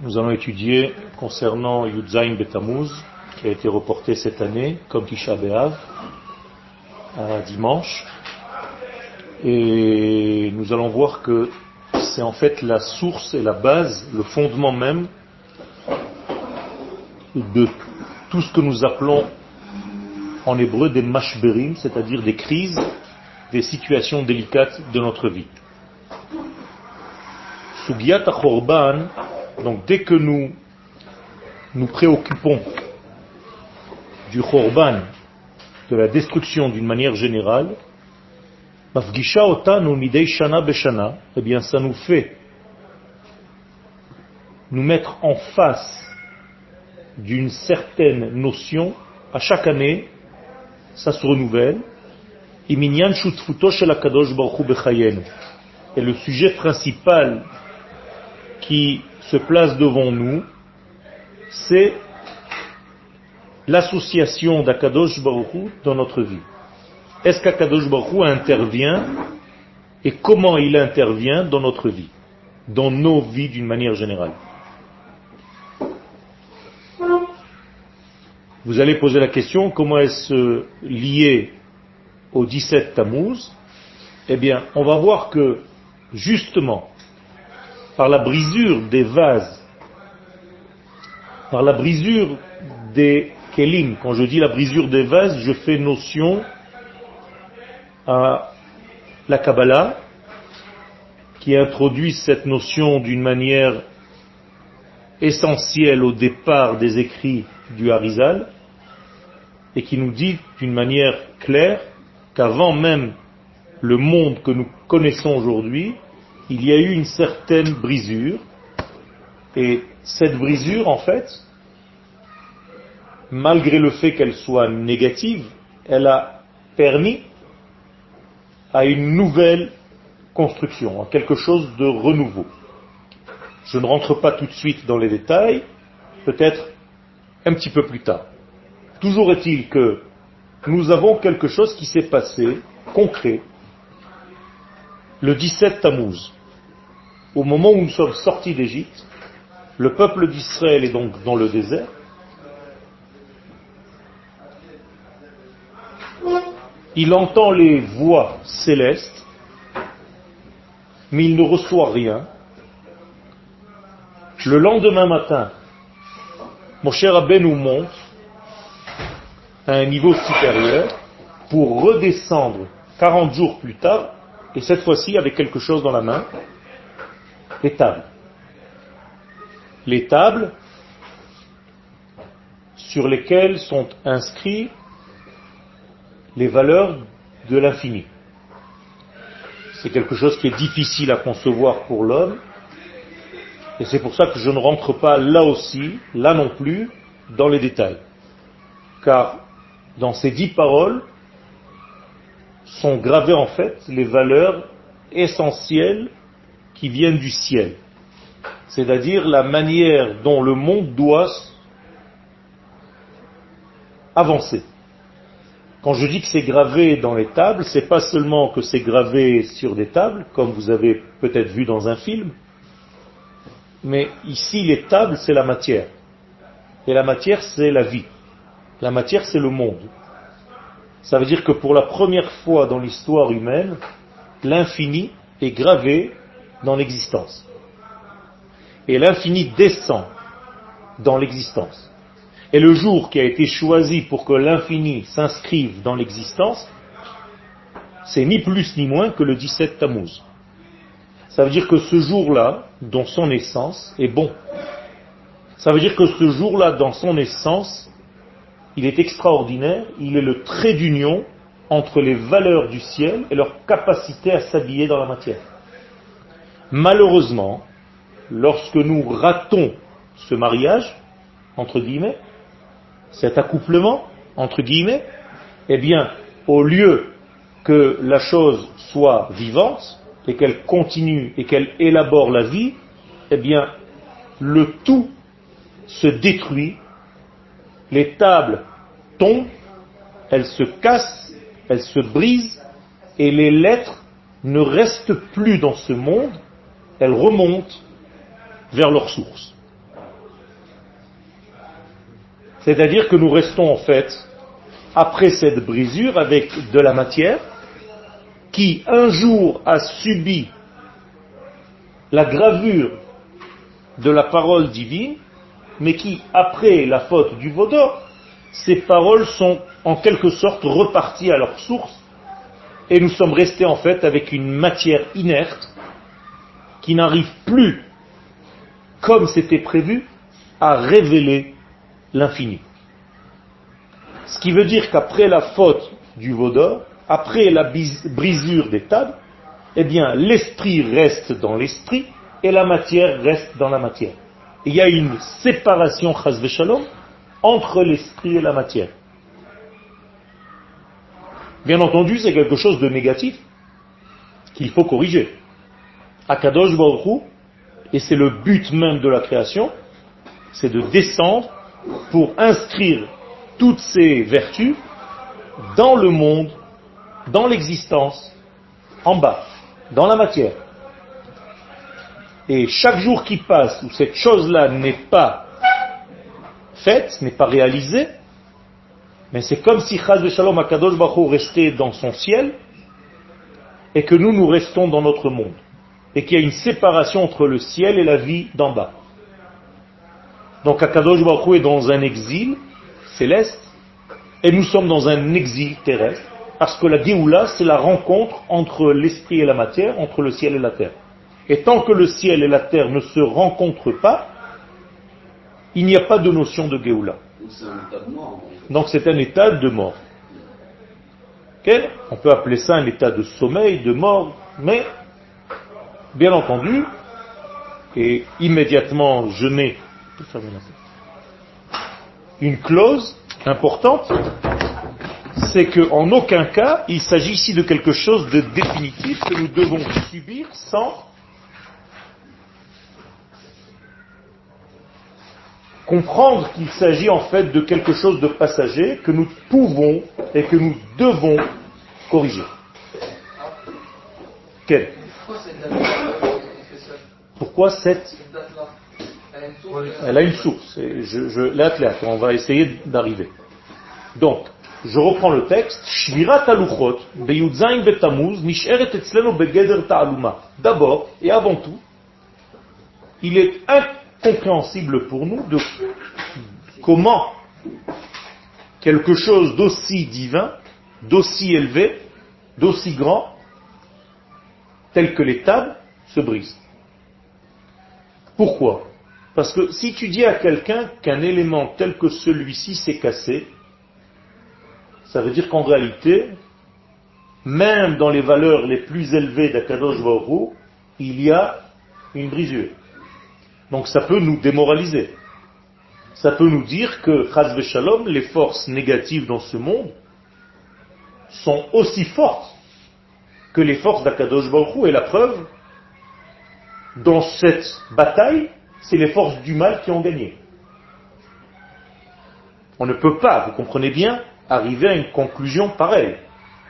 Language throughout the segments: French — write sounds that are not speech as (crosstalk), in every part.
Nous allons étudier concernant Yudzain Betamuz, qui a été reporté cette année, comme Tisha B'Av, à dimanche. Et nous allons voir que c'est en fait la source et la base, le fondement même de tout ce que nous appelons en hébreu des mashberim, c'est-à-dire des crises, des situations délicates de notre vie. Sugiyat donc dès que nous nous préoccupons du Khorban, de la destruction d'une manière générale, eh bien ça nous fait nous mettre en face d'une certaine notion à chaque année, ça se renouvelle. Et le sujet principal qui se place devant nous, c'est l'association d'Akadosh Baruch dans notre vie. Est-ce qu'Akadosh Baruch intervient et comment il intervient dans notre vie, dans nos vies d'une manière générale? Vous allez poser la question, comment est-ce lié au 17 Tammuz? Eh bien, on va voir que, justement, par la brisure des vases, par la brisure des kelim. Quand je dis la brisure des vases, je fais notion à la Kabbalah, qui introduit cette notion d'une manière essentielle au départ des écrits du Harizal, et qui nous dit d'une manière claire qu'avant même le monde que nous connaissons aujourd'hui, il y a eu une certaine brisure, et cette brisure, en fait, malgré le fait qu'elle soit négative, elle a permis à une nouvelle construction, à quelque chose de renouveau. Je ne rentre pas tout de suite dans les détails, peut-être un petit peu plus tard. Toujours est-il que nous avons quelque chose qui s'est passé, concret, le 17 Tammuz au moment où nous sommes sortis d'Égypte, le peuple d'Israël est donc dans le désert. Il entend les voix célestes, mais il ne reçoit rien. Le lendemain matin, mon cher nous monte à un niveau supérieur pour redescendre 40 jours plus tard, et cette fois-ci avec quelque chose dans la main, les tables. Les tables sur lesquelles sont inscrits les valeurs de l'infini. C'est quelque chose qui est difficile à concevoir pour l'homme, et c'est pour ça que je ne rentre pas là aussi, là non plus, dans les détails. Car dans ces dix paroles sont gravées en fait les valeurs essentielles qui viennent du ciel. C'est-à-dire la manière dont le monde doit avancer. Quand je dis que c'est gravé dans les tables, c'est pas seulement que c'est gravé sur des tables, comme vous avez peut-être vu dans un film, mais ici les tables c'est la matière. Et la matière c'est la vie. La matière c'est le monde. Ça veut dire que pour la première fois dans l'histoire humaine, l'infini est gravé dans l'existence. Et l'infini descend dans l'existence. Et le jour qui a été choisi pour que l'infini s'inscrive dans l'existence, c'est ni plus ni moins que le 17 Tammuz. Ça veut dire que ce jour-là, dans son essence, est bon. Ça veut dire que ce jour-là, dans son essence, il est extraordinaire, il est le trait d'union entre les valeurs du ciel et leur capacité à s'habiller dans la matière. Malheureusement, lorsque nous ratons ce mariage, entre guillemets, cet accouplement, entre guillemets, eh bien, au lieu que la chose soit vivante et qu'elle continue et qu'elle élabore la vie, eh bien, le tout se détruit, les tables tombent, elles se cassent, elles se brisent, et les lettres ne restent plus dans ce monde elles remontent vers leur source. C'est-à-dire que nous restons en fait, après cette brisure, avec de la matière qui un jour a subi la gravure de la parole divine, mais qui, après la faute du Vaudor, ces paroles sont en quelque sorte reparties à leur source, et nous sommes restés en fait avec une matière inerte qui n'arrive plus, comme c'était prévu, à révéler l'infini. Ce qui veut dire qu'après la faute du Vaudor, après la brisure des tables, eh bien, l'esprit reste dans l'esprit et la matière reste dans la matière. Il y a une séparation, entre l'esprit et la matière. Bien entendu, c'est quelque chose de négatif qu'il faut corriger. Akadosh Baruch et c'est le but même de la création, c'est de descendre pour inscrire toutes ces vertus dans le monde, dans l'existence, en bas, dans la matière. Et chaque jour qui passe où cette chose-là n'est pas faite, n'est pas réalisée, mais c'est comme si Chaz Shalom Akadosh Baruch restait dans son ciel et que nous, nous restons dans notre monde. Et qu'il y a une séparation entre le ciel et la vie d'en bas. Donc Akadosh Baruch est dans un exil céleste et nous sommes dans un exil terrestre parce que la Géoula, c'est la rencontre entre l'esprit et la matière, entre le ciel et la terre. Et tant que le ciel et la terre ne se rencontrent pas, il n'y a pas de notion de Géoula. Donc c'est un état de mort. On peut appeler ça un état de sommeil, de mort, mais bien entendu, et immédiatement je mets une clause importante, c'est qu'en aucun cas il s'agit ici de quelque chose de définitif que nous devons subir sans comprendre qu'il s'agit en fait de quelque chose de passager que nous pouvons et que nous devons corriger. Pourquoi cette Elle a une source. je, je, on va essayer d'arriver. Donc, je reprends le texte. D'abord et avant tout, il est compréhensible pour nous de comment quelque chose d'aussi divin, d'aussi élevé, d'aussi grand, tel que les tables, se brise. Pourquoi? Parce que si tu dis à quelqu'un qu'un élément tel que celui-ci s'est cassé, ça veut dire qu'en réalité, même dans les valeurs les plus élevées d'Akadosh Baruch il y a une brisure. Donc ça peut nous démoraliser. Ça peut nous dire que, Shalom, les forces négatives dans ce monde sont aussi fortes que les forces d'Akadosh Baruch Et la preuve, dans cette bataille, c'est les forces du mal qui ont gagné. On ne peut pas, vous comprenez bien, arriver à une conclusion pareille.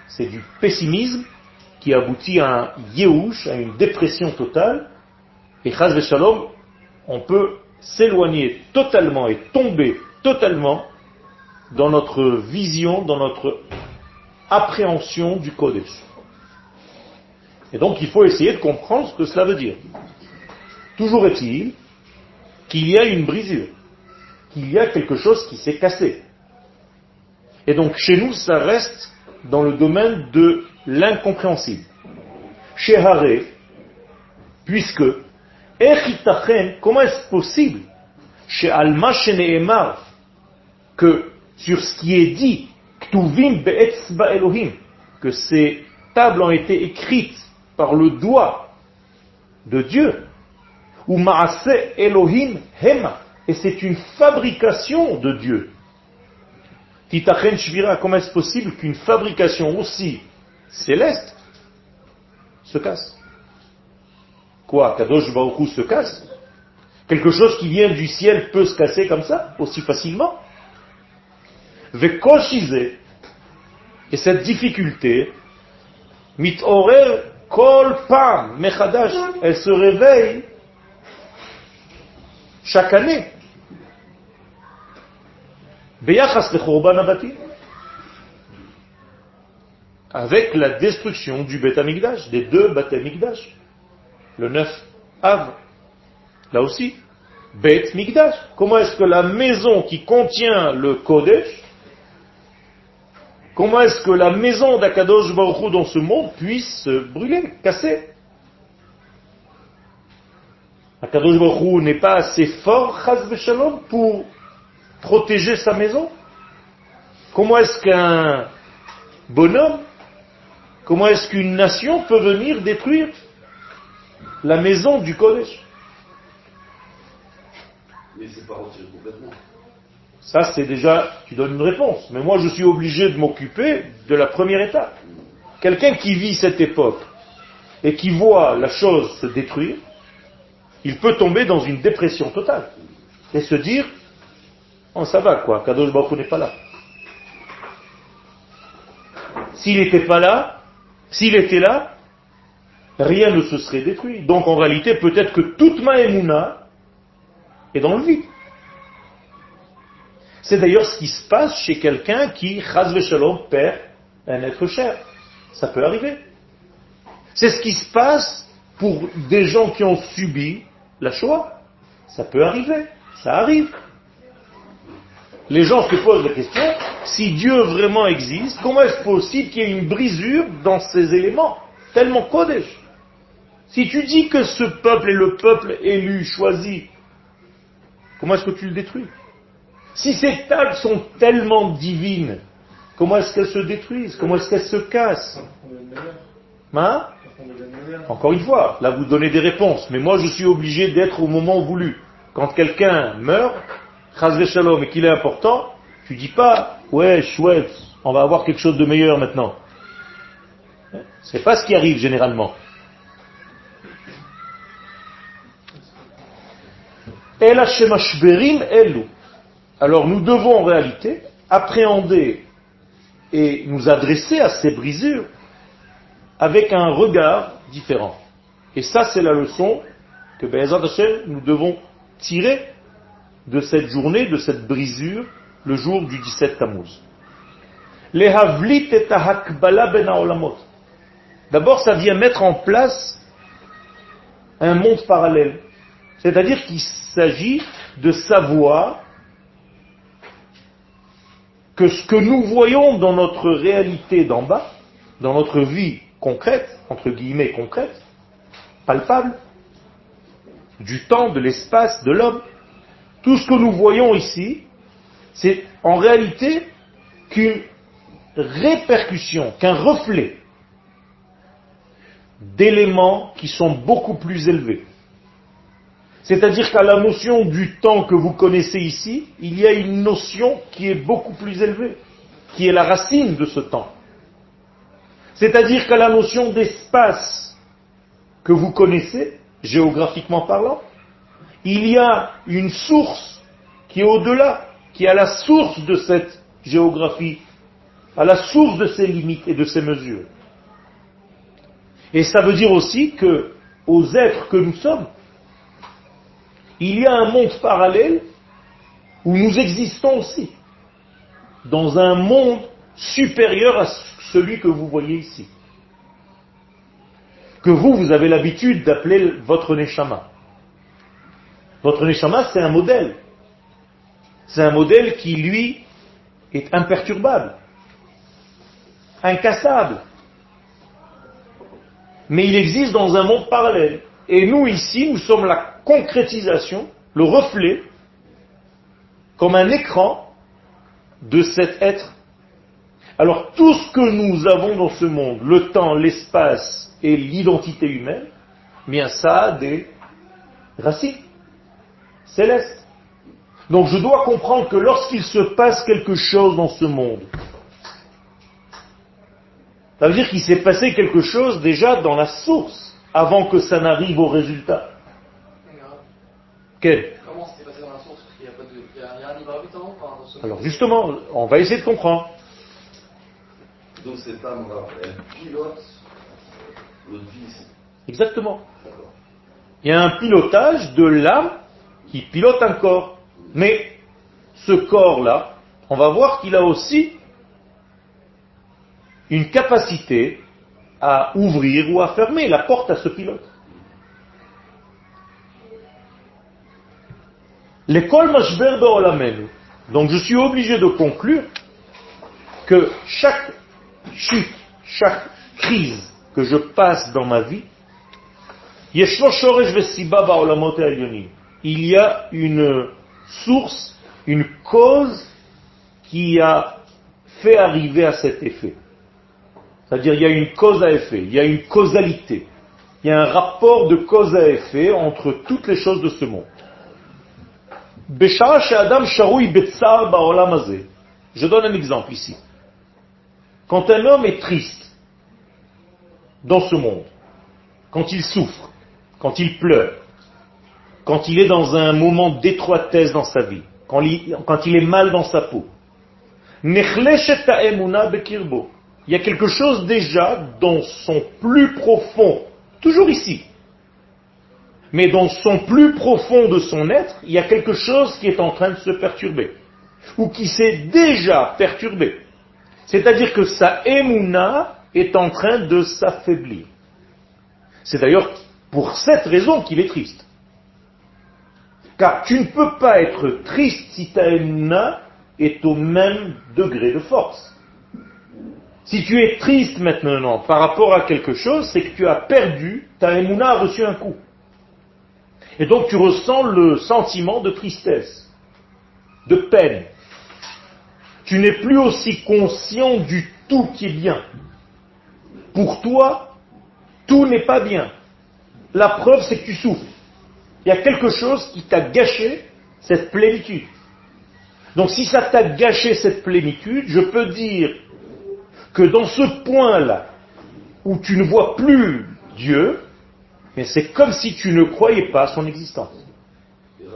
C'est du pessimisme qui aboutit à un yéhouch, à une dépression totale. Et Chaz Shalom, on peut s'éloigner totalement et tomber totalement dans notre vision, dans notre appréhension du Kodesh. Et donc il faut essayer de comprendre ce que cela veut dire. Toujours est-il qu'il y a une brisure, qu'il y a quelque chose qui s'est cassé. Et donc chez nous, ça reste dans le domaine de l'incompréhensible. Chez Haré, puisque comment est-ce possible chez Alma que sur ce qui est dit, Elohim, que ces tables ont été écrites par le doigt de Dieu, ou Elohim Hema, et c'est une fabrication de Dieu. Titachen Shvira, comment est-ce possible qu'une fabrication aussi céleste se casse? Quoi Kadosh Baruchou se casse? Quelque chose qui vient du ciel peut se casser comme ça, aussi facilement? Vekoshize, et cette difficulté, mitorer kol pam mechadash, elle se réveille chaque année. avec la destruction du Beth Amikdash, des deux Beth Amikdash, le 9 Av, là aussi, Beth Mikdash. Comment est-ce que la maison qui contient le Kodesh, comment est-ce que la maison d'Akadosh Baruch dans ce monde puisse se brûler, casser? Akadosh Baruch n'est pas assez fort, Chaz Shalom, pour protéger sa maison? Comment est-ce qu'un bonhomme, comment est-ce qu'une nation peut venir détruire la maison du Kodesh? Mais c'est pas retiré complètement. Ça, c'est déjà, tu donnes une réponse. Mais moi, je suis obligé de m'occuper de la première étape. Quelqu'un qui vit cette époque et qui voit la chose se détruire, il peut tomber dans une dépression totale et se dire, oh, ça va quoi, Kadosh Baruch n'est pas là. S'il n'était pas là, s'il était là, rien ne se serait détruit. Donc en réalité, peut-être que toute ma émouna est dans le vide. C'est d'ailleurs ce qui se passe chez quelqu'un qui, chas perd un être cher. Ça peut arriver. C'est ce qui se passe pour des gens qui ont subi la Shoah. Ça peut arriver. Ça arrive. Les gens se posent la question, si Dieu vraiment existe, comment est-ce possible qu'il y ait une brisure dans ces éléments? Tellement Kodesh Si tu dis que ce peuple est le peuple élu, choisi, comment est-ce que tu le détruis? Si ces tables sont tellement divines, comment est-ce qu'elles se détruisent? Comment est-ce qu'elles se cassent? Hein? Encore une fois, là vous donnez des réponses, mais moi je suis obligé d'être au moment voulu. Quand quelqu'un meurt, Shalom et qu'il est important, tu dis pas, ouais, chouette, on va avoir quelque chose de meilleur maintenant. C'est pas ce qui arrive généralement. Alors nous devons en réalité appréhender et nous adresser à ces brisures avec un regard différent. Et ça, c'est la leçon que nous devons tirer de cette journée, de cette brisure, le jour du 17 Tammuz. Ben D'abord, ça vient mettre en place un monde parallèle. C'est-à-dire qu'il s'agit de savoir que ce que nous voyons dans notre réalité d'en bas, dans notre vie concrète, entre guillemets concrète, palpable, du temps, de l'espace, de l'homme, tout ce que nous voyons ici, c'est en réalité qu'une répercussion, qu'un reflet d'éléments qui sont beaucoup plus élevés. C'est-à-dire qu'à la notion du temps que vous connaissez ici, il y a une notion qui est beaucoup plus élevée, qui est la racine de ce temps. C'est-à-dire qu'à la notion d'espace que vous connaissez, géographiquement parlant, il y a une source qui est au-delà, qui est à la source de cette géographie, à la source de ces limites et de ces mesures. Et ça veut dire aussi que, aux êtres que nous sommes, il y a un monde parallèle où nous existons aussi, dans un monde supérieur à celui que vous voyez ici, que vous, vous avez l'habitude d'appeler votre Neshama. Votre Neshama, c'est un modèle. C'est un modèle qui, lui, est imperturbable, incassable. Mais il existe dans un monde parallèle. Et nous, ici, nous sommes la concrétisation, le reflet, comme un écran de cet être. Alors tout ce que nous avons dans ce monde, le temps, l'espace et l'identité humaine, bien ça a des racines céleste. Donc je dois comprendre que lorsqu'il se passe quelque chose dans ce monde, ça veut dire qu'il s'est passé quelque chose déjà dans la source, avant que ça n'arrive au résultat. Quel? Comment s'est passé dans la source? Il n'y a, pas de... il y a un libre habitant Alors justement, on va essayer de comprendre. Donc cette âme-là, elle pilote notre vie Exactement. Il y a un pilotage de l'âme qui pilote un corps. Mais ce corps-là, on va voir qu'il a aussi une capacité à ouvrir ou à fermer la porte à ce pilote. L'école Mashber Be'olamenu. Donc je suis obligé de conclure que chaque chute, chaque crise que je passe dans ma vie, il y a une source, une cause qui a fait arriver à cet effet. C'est-à-dire il y a une cause à effet, il y a une causalité, il y a un rapport de cause à effet entre toutes les choses de ce monde. Je donne un exemple ici. Quand un homme est triste dans ce monde, quand il souffre, quand il pleure, quand il est dans un moment d'étroitesse dans sa vie, quand il, est mal dans sa peau, il y a quelque chose déjà dans son plus profond, toujours ici, mais dans son plus profond de son être, il y a quelque chose qui est en train de se perturber, ou qui s'est déjà perturbé. C'est-à-dire que sa émouna est en train de s'affaiblir. C'est d'ailleurs pour cette raison qu'il est triste. Car tu ne peux pas être triste si ta émouna est au même degré de force. Si tu es triste maintenant par rapport à quelque chose, c'est que tu as perdu, ta émouna a reçu un coup. Et donc tu ressens le sentiment de tristesse, de peine. Tu n'es plus aussi conscient du tout qui est bien. Pour toi, tout n'est pas bien. La preuve, c'est que tu souffres. Il y a quelque chose qui t'a gâché cette plénitude. Donc si ça t'a gâché cette plénitude, je peux dire que dans ce point-là, où tu ne vois plus Dieu, mais c'est comme si tu ne croyais pas à son existence. Euh,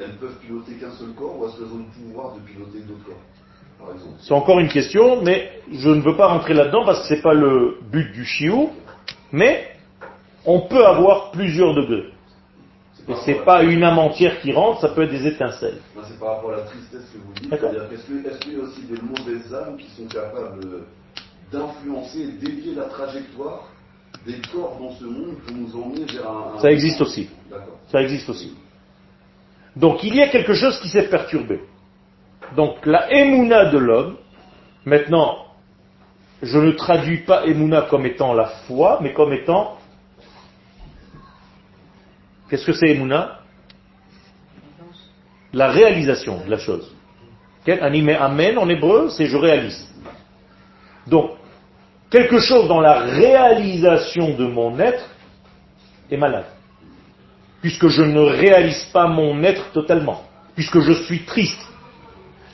elles peuvent piloter qu'un seul corps ou est-ce qu'elles ont le pouvoir de piloter d'autres corps C'est encore une question, mais je ne veux pas rentrer là-dedans parce que ce n'est pas le but du chiou, mais on peut avoir plusieurs degrés. Et ce n'est pas une âme entière qui rentre, ça peut être des étincelles. C'est par rapport à la tristesse que vous dites. Est-ce qu'il y a aussi des mauvaises âmes qui sont capables d'influencer et dévier la trajectoire des corps dans ce monde pour nous emmener vers un... Ça existe aussi. Ça existe aussi. Donc il y a quelque chose qui s'est perturbé. Donc la émouna de l'homme, maintenant, je ne traduis pas émouna comme étant la foi, mais comme étant... Qu'est-ce que c'est émouna? La réalisation de la chose. Animé amen en hébreu, c'est je réalise. Donc, quelque chose dans la réalisation de mon être est malade. Puisque je ne réalise pas mon être totalement. Puisque je suis triste.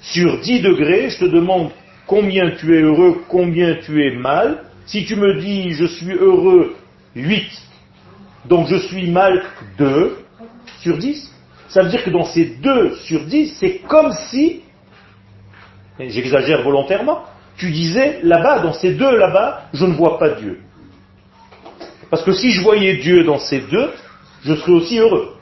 Sur 10 degrés, je te demande combien tu es heureux, combien tu es mal. Si tu me dis je suis heureux 8, donc je suis mal 2 sur 10, ça veut dire que dans ces 2 sur 10, c'est comme si, j'exagère volontairement, tu disais, là-bas, dans ces deux là-bas, je ne vois pas Dieu. Parce que si je voyais Dieu dans ces deux, je serais aussi heureux.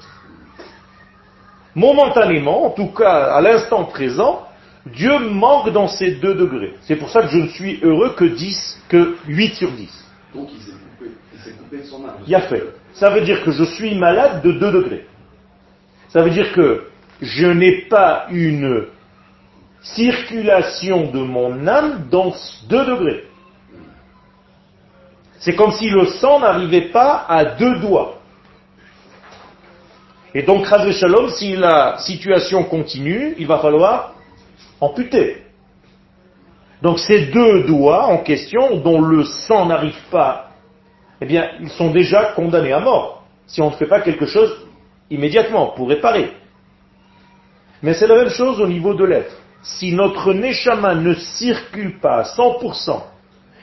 Momentanément, en tout cas à l'instant présent, Dieu manque dans ces deux degrés. C'est pour ça que je ne suis heureux que 10, que 8 sur 10. Donc il s'est coupé, il s'est coupé de son âme. Il a fait. Ça veut dire que je suis malade de 2 degrés. Ça veut dire que je n'ai pas une circulation de mon âme dans deux degrés. C'est comme si le sang n'arrivait pas à deux doigts. Et donc, Razé Shalom, si la situation continue, il va falloir amputer. Donc ces deux doigts en question, dont le sang n'arrive pas, eh bien, ils sont déjà condamnés à mort, si on ne fait pas quelque chose immédiatement pour réparer. Mais c'est la même chose au niveau de l'être si notre neshama ne circule pas à 100%,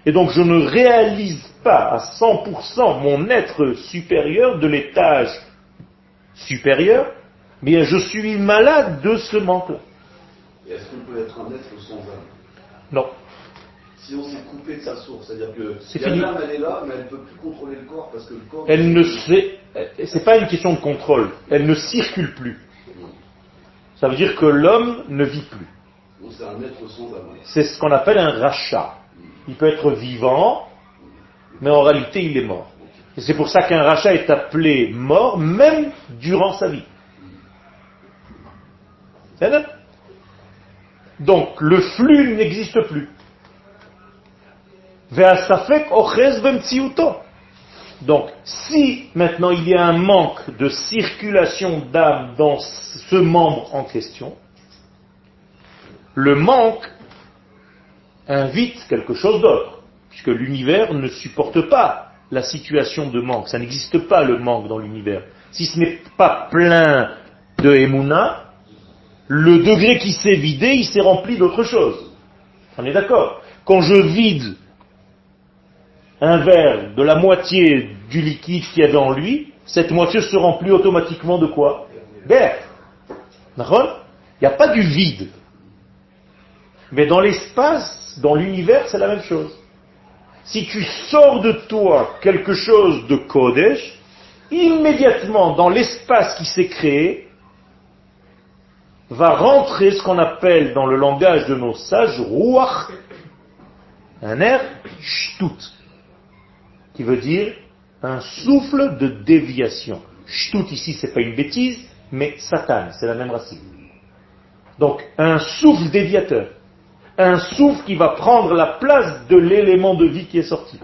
et donc je ne réalise pas à 100% mon être supérieur de l'étage supérieur, bien je suis malade de ce manque-là. Est-ce qu'on peut être un être sans âme Non. Si on s'est coupé de sa source, c'est-à-dire que l'âme elle est là, mais elle ne peut plus contrôler le corps parce que le corps. Elle ne sait, c'est pas une question de contrôle. Elle ne circule plus. Ça veut dire que l'homme ne vit plus. C'est ce qu'on appelle un rachat. Il peut être vivant, mais en réalité il est mort. Et c'est pour ça qu'un rachat est appelé mort même durant sa vie. Donc le flux n'existe plus. Donc, si maintenant il y a un manque de circulation d'âme dans ce membre en question, le manque invite quelque chose d'autre, puisque l'univers ne supporte pas la situation de manque. Ça n'existe pas le manque dans l'univers. Si ce n'est pas plein de Emouna, le degré qui s'est vidé, il s'est rempli d'autre chose. On est d'accord Quand je vide un verre de la moitié du liquide qui est dans lui, cette moitié se remplit automatiquement de quoi? D'air. Il n'y a pas du vide. Mais dans l'espace, dans l'univers, c'est la même chose. Si tu sors de toi quelque chose de Kodesh, immédiatement dans l'espace qui s'est créé, va rentrer ce qu'on appelle dans le langage de nos sages, Ruach, un air, Shtut, qui veut dire un souffle de déviation. Shtut ici, c'est pas une bêtise, mais Satan, c'est la même racine. Donc, un souffle déviateur un souffle qui va prendre la place de l'élément de vie qui est sorti.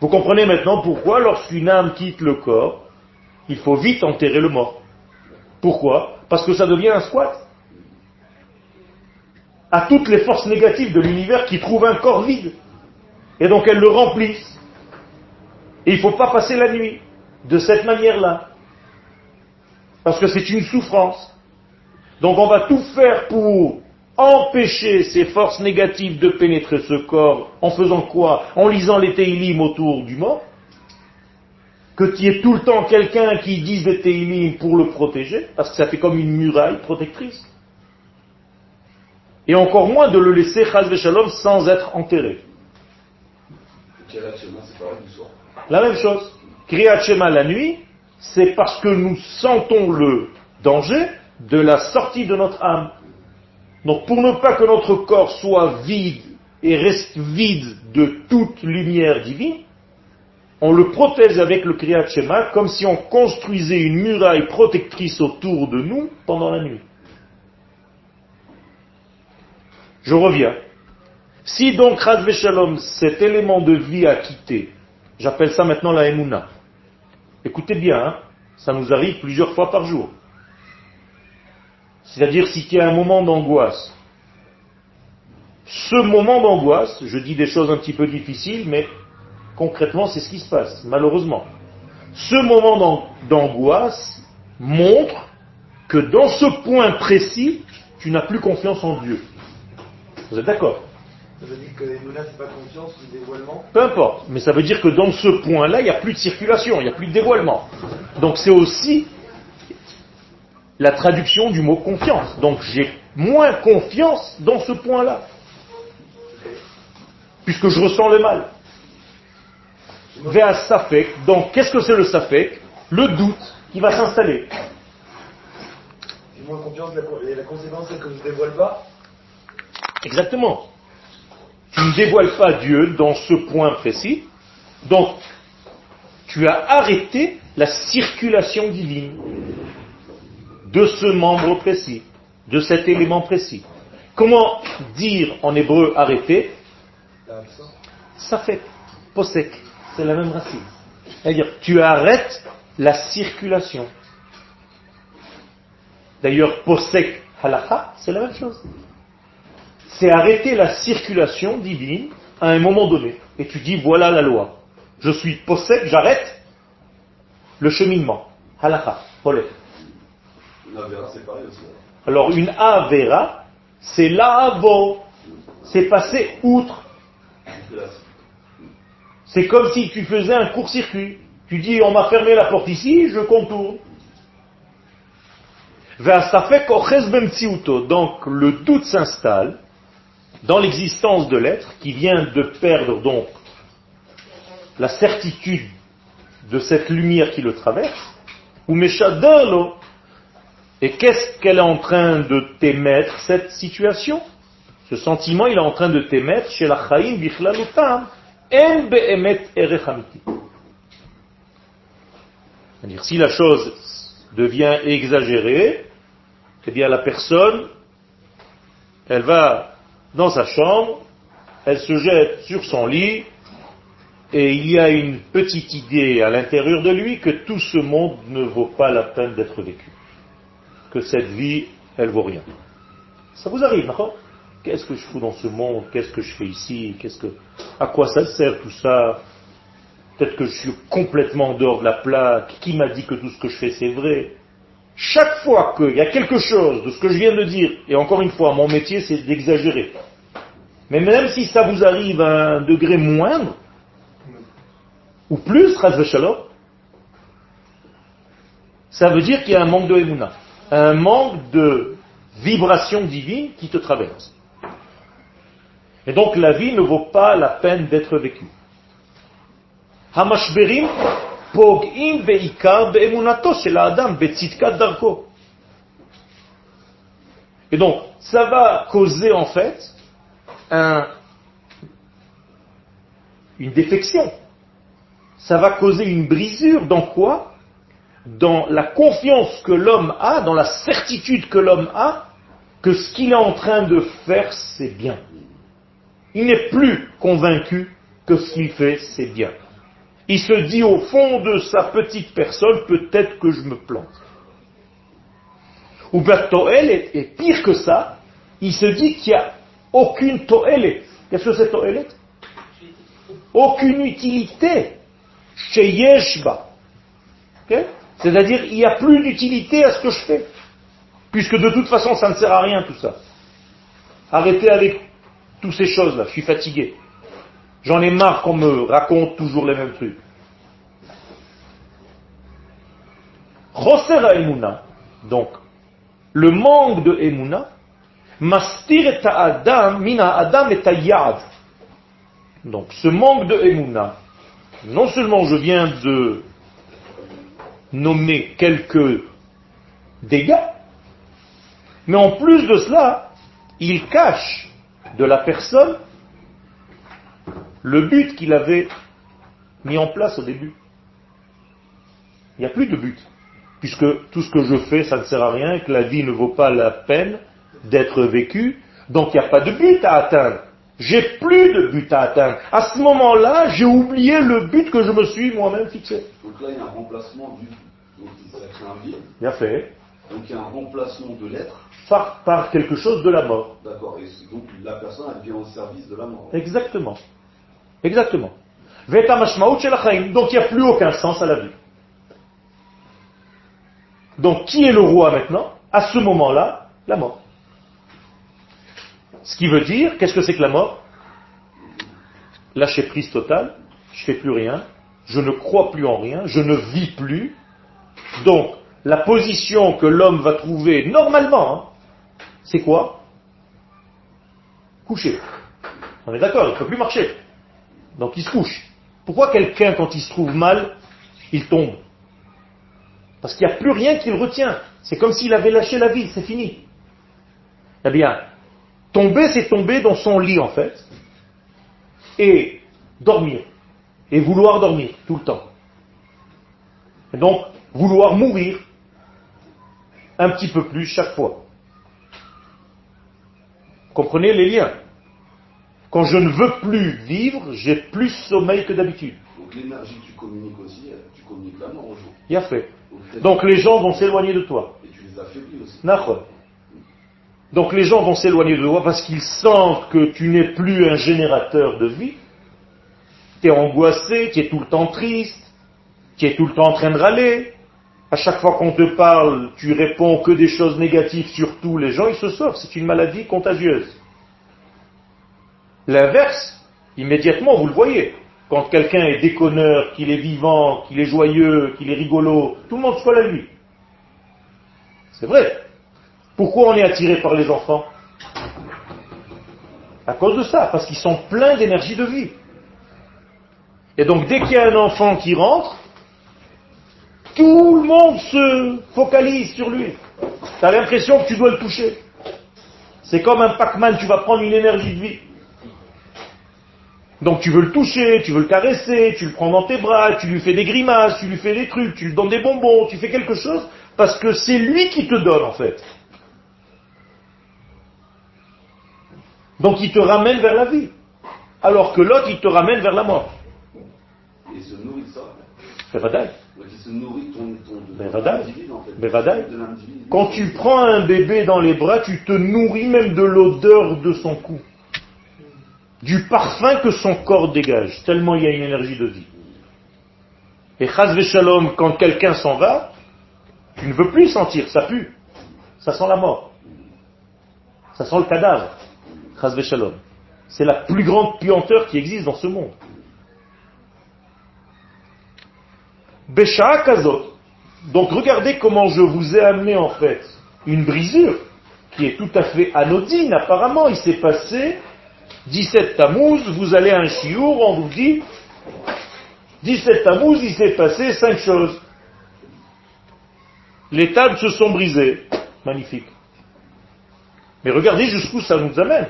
Vous comprenez maintenant pourquoi lorsqu'une âme quitte le corps, il faut vite enterrer le mort. Pourquoi? Parce que ça devient un squat. À toutes les forces négatives de l'univers qui trouvent un corps vide. Et donc elles le remplissent. Et il ne faut pas passer la nuit de cette manière-là. Parce que c'est une souffrance. Donc on va tout faire pour empêcher ces forces négatives de pénétrer ce corps en faisant quoi? En lisant les Teilim autour du mort? Que tu aies tout le temps quelqu'un qui dise les Teilim pour le protéger, parce que ça fait comme une muraille protectrice. Et encore moins de le laisser Chaz Shalom sans être enterré. La même chose. Kriyat Shema la nuit, c'est parce que nous sentons le danger de la sortie de notre âme. Donc pour ne pas que notre corps soit vide et reste vide de toute lumière divine, on le protège avec le Kriyat Shema comme si on construisait une muraille protectrice autour de nous pendant la nuit. Je reviens. Si donc Radve Shalom, cet élément de vie a quitté, j'appelle ça maintenant la Emouna. Écoutez bien, hein, ça nous arrive plusieurs fois par jour. C'est-à-dire si y a un moment d'angoisse, ce moment d'angoisse, je dis des choses un petit peu difficiles, mais concrètement c'est ce qui se passe, malheureusement. Ce moment d'angoisse montre que dans ce point précis, tu n'as plus confiance en Dieu. Vous êtes d'accord? Ça veut dire que c'est pas confiance, dévoilement? Peu importe, mais ça veut dire que dans ce point-là, il n'y a plus de circulation, il n'y a plus de dévoilement. Donc c'est aussi la traduction du mot confiance. Donc j'ai moins confiance dans ce point-là. Puisque je ressens le mal. Vers safek. Donc qu'est-ce que c'est le safek? Le doute qui va s'installer. J'ai moins confiance et la conséquence c'est que je ne dévoile pas Exactement. Tu ne dévoiles pas Dieu dans ce point précis. Donc tu as arrêté la circulation divine de ce membre précis, de cet élément précis. Comment dire en hébreu arrêter Ça fait posek, c'est la même racine. C'est-à-dire, tu arrêtes la circulation. D'ailleurs, posek halakha, c'est la même chose. C'est arrêter la circulation divine à un moment donné. Et tu dis, voilà la loi. Je suis posek, j'arrête le cheminement. Halakha, polek. Alors une avera, c'est l'avo, c'est passer outre. C'est comme si tu faisais un court-circuit. Tu dis, on m'a fermé la porte ici, je contourne. Donc le doute s'installe dans l'existence de l'être qui vient de perdre donc la certitude de cette lumière qui le traverse, ou Et qu'est-ce qu'elle est en train de t'émettre, cette situation? Ce sentiment, il est en train de t'émettre chez la chaim bichlalutam, en be'emet erechamiti. C'est-à-dire, si la chose devient exagérée, eh bien la personne, elle va dans sa chambre, elle se jette sur son lit, et il y a une petite idée à l'intérieur de lui que tout ce monde ne vaut pas la peine d'être vécu. Que cette vie, elle vaut rien. Ça vous arrive, d'accord Qu'est-ce que je fous dans ce monde? Qu'est-ce que je fais ici? Qu'est-ce que, À quoi ça sert tout ça? Peut-être que je suis complètement dehors de la plaque. Qui m'a dit que tout ce que je fais, c'est vrai? Chaque fois qu'il y a quelque chose de ce que je viens de dire, et encore une fois, mon métier, c'est d'exagérer. Mais même si ça vous arrive à un degré moindre, ou plus, ça veut dire qu'il y a un manque de Emouna, un manque de vibration divine qui te traverse. Et donc la vie ne vaut pas la peine d'être vécue. Darko. Et donc, ça va causer en fait un, une défection ça va causer une brisure dans quoi? Dans la confiance que l'homme a, dans la certitude que l'homme a, que ce qu'il est en train de faire, c'est bien. Il n'est plus convaincu que ce qu'il fait, c'est bien. Il se dit au fond de sa petite personne, peut-être que je me plante. Ou bien Toel est, pire que ça, il se dit qu'il n'y a aucune Toelet. Qu'est-ce que c'est Toelet Aucune utilité chez Yeshba. C'est-à-dire, il n'y a plus d'utilité à ce que je fais. Puisque de toute façon, ça ne sert à rien tout ça. Arrêtez avec toutes ces choses-là, je suis fatigué. J'en ai marre qu'on me raconte toujours les mêmes trucs. Chosera Emuna, donc, le manque de Emuna, mastir et adam, mina adam et Donc, ce manque de Emuna, non seulement je viens de nommer quelques dégâts, mais en plus de cela, il cache de la personne le but qu'il avait mis en place au début. Il n'y a plus de but, puisque tout ce que je fais, ça ne sert à rien, et que la vie ne vaut pas la peine d'être vécue, donc il n'y a pas de but à atteindre. J'ai plus de but à atteindre. À ce moment-là, j'ai oublié le but que je me suis moi-même fixé. Donc là, il y a un remplacement du. Donc ça crée un vide. Bien fait. Donc il y a un remplacement de l'être. Par, par quelque chose de la mort. D'accord. Et donc la personne, elle vient au service de la mort. Exactement. Exactement. Donc il n'y a plus aucun sens à la vie. Donc qui est le roi maintenant? À ce moment-là, la mort. Ce qui veut dire, qu'est-ce que c'est que la mort? Lâcher prise totale, je fais plus rien, je ne crois plus en rien, je ne vis plus. Donc, la position que l'homme va trouver normalement, hein, c'est quoi? Coucher. On est d'accord, il ne peut plus marcher. Donc il se couche. Pourquoi quelqu'un, quand il se trouve mal, il tombe? Parce qu'il n'y a plus rien qui le retient. C'est comme s'il avait lâché la vie, c'est fini. Eh bien, Tomber, c'est tomber dans son lit en fait, et dormir, et vouloir dormir tout le temps. Et donc, vouloir mourir un petit peu plus chaque fois. Comprenez les liens Quand je ne veux plus vivre, j'ai plus sommeil que d'habitude. Donc l'énergie que tu communiques aussi, tu communiques la mort aux gens. Il a fait. Donc les gens vont s'éloigner de toi. Et tu les affaiblis aussi. Donc les gens vont s'éloigner de toi parce qu'ils sentent que tu n'es plus un générateur de vie. Tu es angoissé, tu es tout le temps triste, tu es tout le temps en train de râler. À chaque fois qu'on te parle, tu réponds que des choses négatives sur tout. Les gens, ils se sauvent. C'est une maladie contagieuse. L'inverse, immédiatement, vous le voyez. Quand quelqu'un est déconneur, qu'il est vivant, qu'il est joyeux, qu'il est rigolo, tout le monde se colle à lui. C'est vrai. Pourquoi on est attiré par les enfants? À cause de ça, parce qu'ils sont pleins d'énergie de vie. Et donc dès qu'il y a un enfant qui rentre, tout le monde se focalise sur lui. Tu as l'impression que tu dois le toucher. C'est comme un Pac-Man, tu vas prendre une énergie de vie. Donc tu veux le toucher, tu veux le caresser, tu le prends dans tes bras, tu lui fais des grimaces, tu lui fais des trucs, tu lui donnes des bonbons, tu fais quelque chose, parce que c'est lui qui te donne en fait. Donc il te ramène vers la vie. Alors que l'autre, il te ramène vers la mort. Il se nourrit de ça. Il se nourrit ton, ton, de l'individu, en fait. Quand tu prends un bébé dans les bras, tu te nourris même de l'odeur de son cou. Du parfum que son corps dégage, tellement il y a une énergie de vie. Et chas shalom, quand quelqu'un s'en va, tu ne veux plus sentir, ça pue. Ça sent la mort. Ça sent le cadavre. C'est la plus grande puanteur qui existe dans ce monde. Besha Kazot. Donc regardez comment je vous ai amené en fait une brisure qui est tout à fait anodine apparemment. Il s'est passé 17 Tammuz, vous allez à un chiour, on vous dit 17 Tammuz, il s'est passé cinq choses. Les tables se sont brisées. Magnifique. Mais regardez jusqu'où ça nous amène.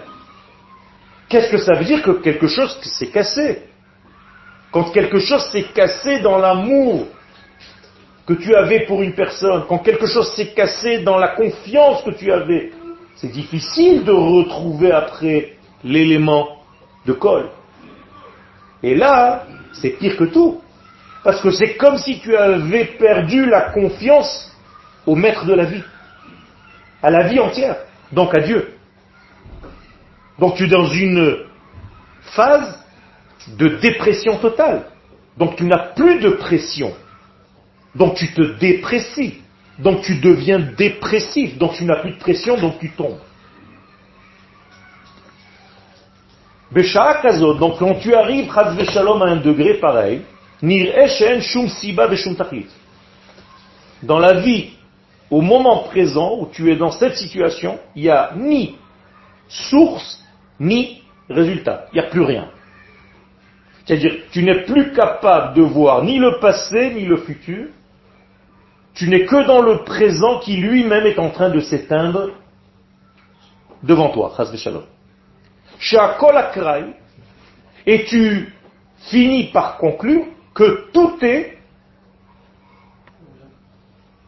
Qu'est-ce que ça veut dire que quelque chose s'est cassé? Quand quelque chose s'est cassé dans l'amour que tu avais pour une personne, quand quelque chose s'est cassé dans la confiance que tu avais, c'est difficile de retrouver après l'élément de colle. Et là, c'est pire que tout. Parce que c'est comme si tu avais perdu la confiance au maître de la vie, à la vie entière, donc à Dieu. Donc tu es dans une phase de dépression totale. Donc tu n'as plus de pression. Donc tu te déprécies. Donc tu deviens dépressif. Donc tu n'as plus de pression, donc tu tombes. Donc quand tu arrives, à un degré pareil. Dans la vie, au moment présent où tu es dans cette situation, il n'y a ni source, ni résultat. Il n'y a plus rien. C'est-à-dire, tu n'es plus capable de voir ni le passé, ni le futur. Tu n'es que dans le présent qui lui-même est en train de s'éteindre devant toi. Shalom. Et tu finis par conclure que tout est,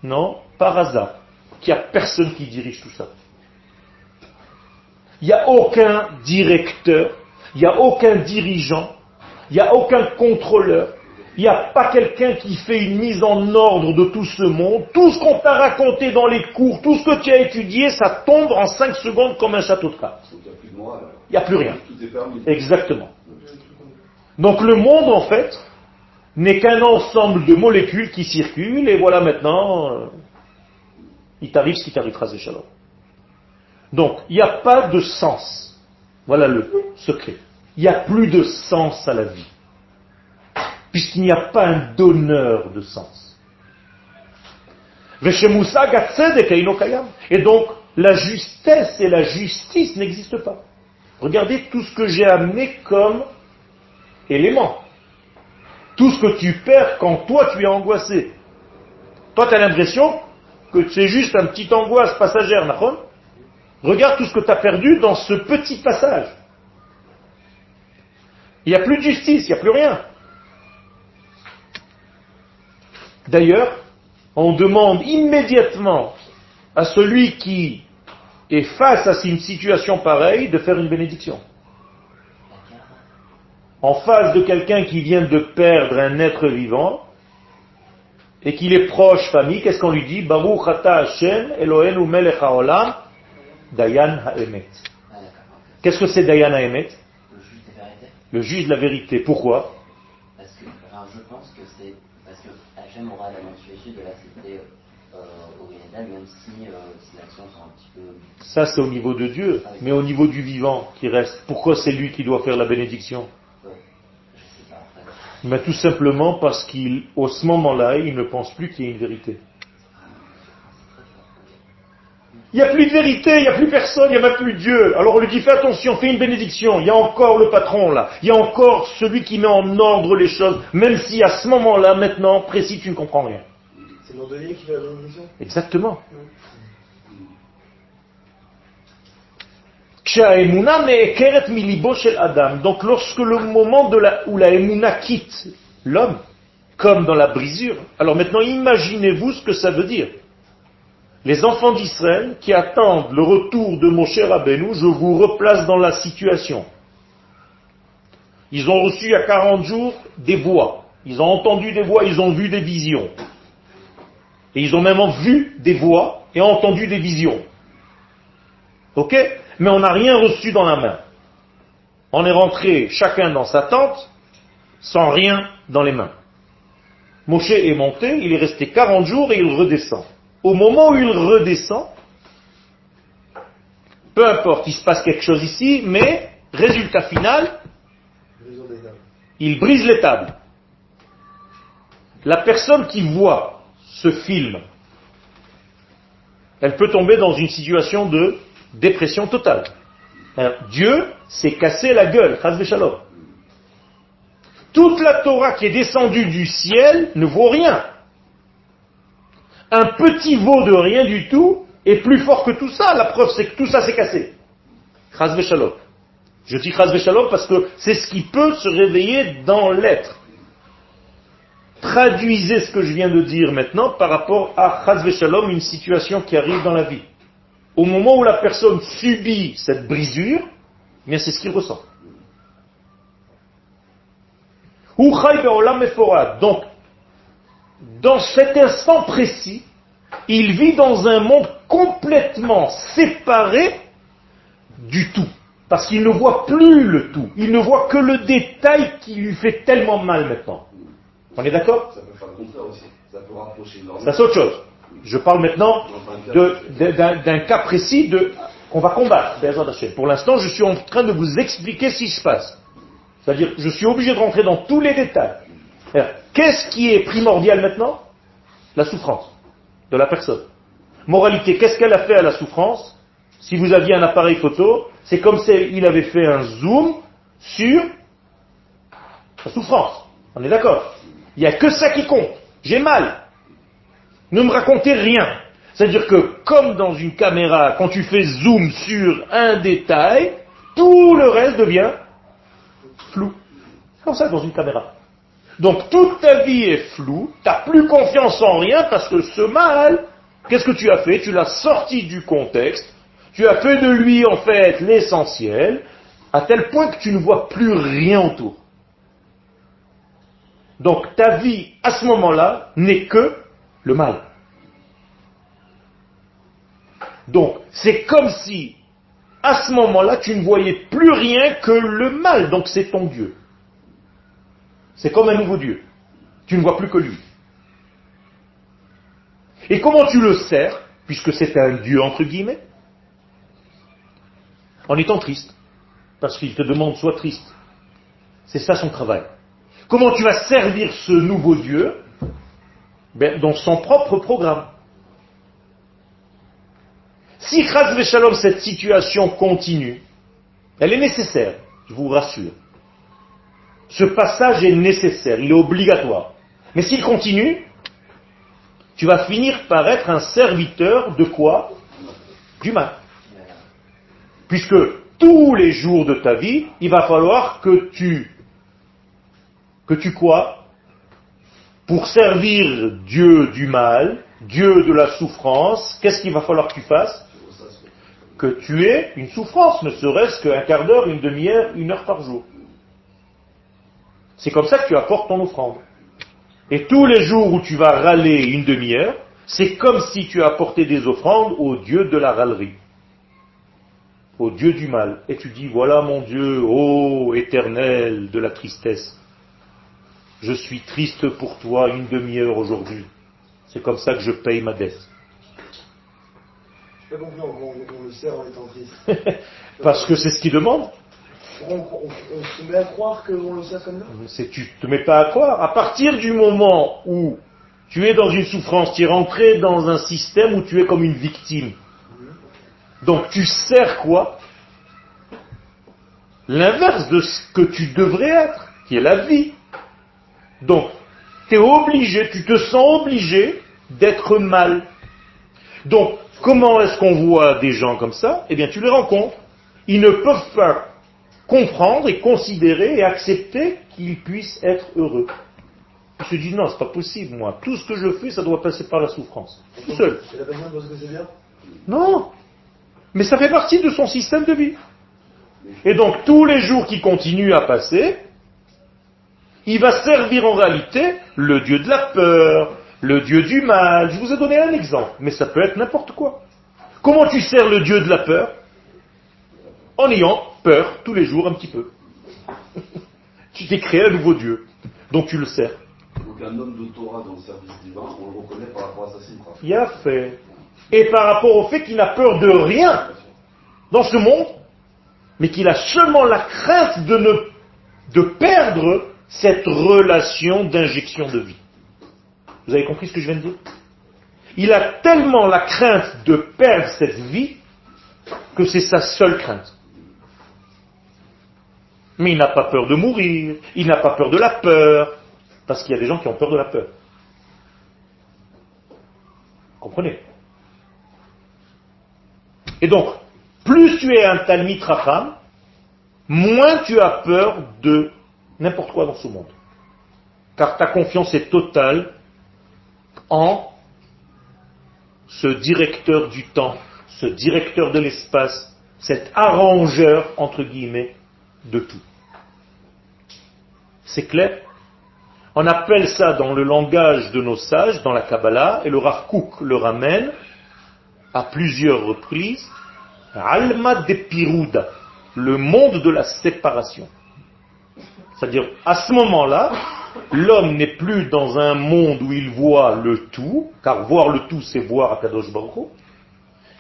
non, par hasard, qu'il n'y a personne qui dirige tout ça. Il n'y a aucun directeur, il n'y a aucun dirigeant, il n'y a aucun contrôleur, il n'y a pas quelqu'un qui fait une mise en ordre de tout ce monde. Tout ce qu'on t'a raconté dans les cours, tout ce que tu as étudié, ça tombe en 5 secondes comme un château de cartes. Il n'y a plus rien. Exactement. Donc le monde, en fait, n'est qu'un ensemble de molécules qui circulent, et voilà maintenant, euh, il t'arrive ce qui t'arrivera, shalom. Donc, il n'y a pas de sens. Voilà le secret. Il n'y a plus de sens à la vie. Puisqu'il n'y a pas un donneur de sens. Et donc, la justesse et la justice n'existent pas. Regardez tout ce que j'ai amené comme élément. Tout ce que tu perds quand toi tu es angoissé. Toi tu as l'impression que c'est juste un petit angoisse passagère, Nahon? Regarde tout ce que tu as perdu dans ce petit passage. Il n'y a plus de justice, il n'y a plus rien. D'ailleurs, on demande immédiatement à celui qui est face à une situation pareille de faire une bénédiction. En face de quelqu'un qui vient de perdre un être vivant et qu'il est proche famille, qu'est-ce qu'on lui dit? Baruch melech haolam Dayan ha'emet. Ah. Qu'est-ce que c'est Dayan ha'emet? Le juge de la vérité. Pourquoi? Parce que, alors je pense que c'est parce que Hachem aura la motivation de l'accepter euh, au réel, même si euh, ses actions sont un petit peu. Ça, c'est au niveau de Dieu. Mais au niveau du vivant qui reste, pourquoi c'est lui qui doit faire la bénédiction? Ouais, je sais pas en fait. Mais tout simplement parce qu'au ce moment-là, il ne pense plus qu'il y ait une vérité. Il n'y a plus de vérité, il n'y a plus personne, il n'y a même plus Dieu. Alors on lui dit, fais attention, fais une bénédiction. Il y a encore le patron là. Il y a encore celui qui met en ordre les choses, même si à ce moment-là, maintenant, précis, tu ne comprends rien. C'est l'ordonné qui fait la bénédiction? Exactement. Donc lorsque le moment où la Emouna quitte l'homme, comme dans la brisure, alors maintenant imaginez-vous ce que ça veut dire. Les enfants d'Israël qui attendent le retour de mon cher je vous replace dans la situation. Ils ont reçu il y a 40 jours des voix. Ils ont entendu des voix, ils ont vu des visions. Et ils ont même vu des voix et entendu des visions. Ok? Mais on n'a rien reçu dans la main. On est rentré chacun dans sa tente, sans rien dans les mains. Moshe est monté, il est resté 40 jours et il redescend. Au moment où il redescend, peu importe, il se passe quelque chose ici, mais résultat final, il brise les tables. La personne qui voit ce film, elle peut tomber dans une situation de dépression totale. Dieu s'est cassé la gueule. Toute la Torah qui est descendue du ciel ne vaut rien. Un petit veau de rien du tout est plus fort que tout ça. La preuve, c'est que tout ça s'est cassé. Chazve shalom. Je dis chazve shalom parce que c'est ce qui peut se réveiller dans l'être. Traduisez ce que je viens de dire maintenant par rapport à chazve shalom, une situation qui arrive dans la vie. Au moment où la personne subit cette brisure, eh bien c'est ce qu'il ressent. Donc, dans cet instant précis, il vit dans un monde complètement séparé du tout. Parce qu'il ne voit plus le tout. Il ne voit que le détail qui lui fait tellement mal maintenant. On est d'accord? Ça peut faire le contraire aussi. Ça peut rapprocher Ça c'est autre chose. Je parle maintenant d'un cas précis de qu'on va combattre. Pour l'instant, je suis en train de vous expliquer ce qui se passe. C'est-à-dire, je suis obligé de rentrer dans tous les détails. Qu'est-ce qui est primordial maintenant? La souffrance de la personne. Moralité, qu'est-ce qu'elle a fait à la souffrance? Si vous aviez un appareil photo, c'est comme s'il avait fait un zoom sur la souffrance. On est d'accord? Il n'y a que ça qui compte. J'ai mal. Ne me racontez rien. C'est-à-dire que, comme dans une caméra, quand tu fais zoom sur un détail, tout le reste devient flou. C'est comme ça dans une caméra. Donc toute ta vie est floue, tu n'as plus confiance en rien parce que ce mal, qu'est-ce que tu as fait? Tu l'as sorti du contexte, tu as fait de lui en fait l'essentiel, à tel point que tu ne vois plus rien autour. Donc ta vie à ce moment-là n'est que le mal. Donc c'est comme si à ce moment-là, tu ne voyais plus rien que le mal. Donc c'est ton Dieu. C'est comme un nouveau Dieu. Tu ne vois plus que lui. Et comment tu le sers, puisque c'est un Dieu entre guillemets En étant triste. Parce qu'il te demande sois triste. C'est ça son travail. Comment tu vas servir ce nouveau Dieu ben, Dans son propre programme. Si Chaz Shalom, cette situation continue, elle est nécessaire, je vous rassure. Ce passage est nécessaire, il est obligatoire. Mais s'il continue, tu vas finir par être un serviteur de quoi? Du mal. Puisque tous les jours de ta vie, il va falloir que tu, que tu quoi? Pour servir Dieu du mal, Dieu de la souffrance, qu'est-ce qu'il va falloir que tu fasses? Que tu aies une souffrance, ne serait-ce qu'un quart d'heure, une demi-heure, une heure par jour. C'est comme ça que tu apportes ton offrande. Et tous les jours où tu vas râler une demi-heure, c'est comme si tu apportais des offrandes au Dieu de la râlerie, au Dieu du mal. Et tu dis, voilà mon Dieu, ô éternel de la tristesse, je suis triste pour toi une demi-heure aujourd'hui. C'est comme ça que je paye ma dette on, le sert en étant triste. (laughs) Parce que c'est ce qu'il demande. On, se met à croire qu'on le sert comme ça Tu te mets pas à croire. À partir du moment où tu es dans une souffrance, tu es rentré dans un système où tu es comme une victime. Donc tu sers quoi? L'inverse de ce que tu devrais être, qui est la vie. Donc, tu es obligé, tu te sens obligé d'être mal. Donc, comment est-ce qu'on voit des gens comme ça? Eh bien, tu les rencontres. Ils ne peuvent pas comprendre et considérer et accepter qu'ils puissent être heureux. Ils se disent non, c'est pas possible, moi. Tout ce que je fais, ça doit passer par la souffrance. Tout seul. Non. Mais ça fait partie de son système de vie. Et donc, tous les jours qui continuent à passer, il va servir en réalité le dieu de la peur, le dieu du mal. Je vous ai donné un exemple, mais ça peut être n'importe quoi. Comment tu sers le dieu de la peur? En ayant peur tous les jours un petit peu. (laughs) tu t'es créé un nouveau dieu, donc tu le sers. Donc un homme de Torah dans le service divin, on le reconnaît par rapport à sa simra. Il a fait. Et par rapport au fait qu'il n'a peur de rien dans ce monde, mais qu'il a seulement la crainte de ne de perdre cette relation d'injection de vie. Vous avez compris ce que je viens de dire? Il a tellement la crainte de perdre cette vie que c'est sa seule crainte. Mais il n'a pas peur de mourir, il n'a pas peur de la peur, parce qu'il y a des gens qui ont peur de la peur. Comprenez? Et donc, plus tu es un Talmid Racham, moins tu as peur de n'importe quoi dans ce monde. Car ta confiance est totale en ce directeur du temps, ce directeur de l'espace, cet arrangeur, entre guillemets, de tout. C'est clair? On appelle ça dans le langage de nos sages, dans la Kabbalah, et le Rav le ramène à plusieurs reprises, Alma de Piruda, le monde de la séparation. C'est-à-dire, à ce moment-là, l'homme n'est plus dans un monde où il voit le tout, car voir le tout, c'est voir Akadosh Baruch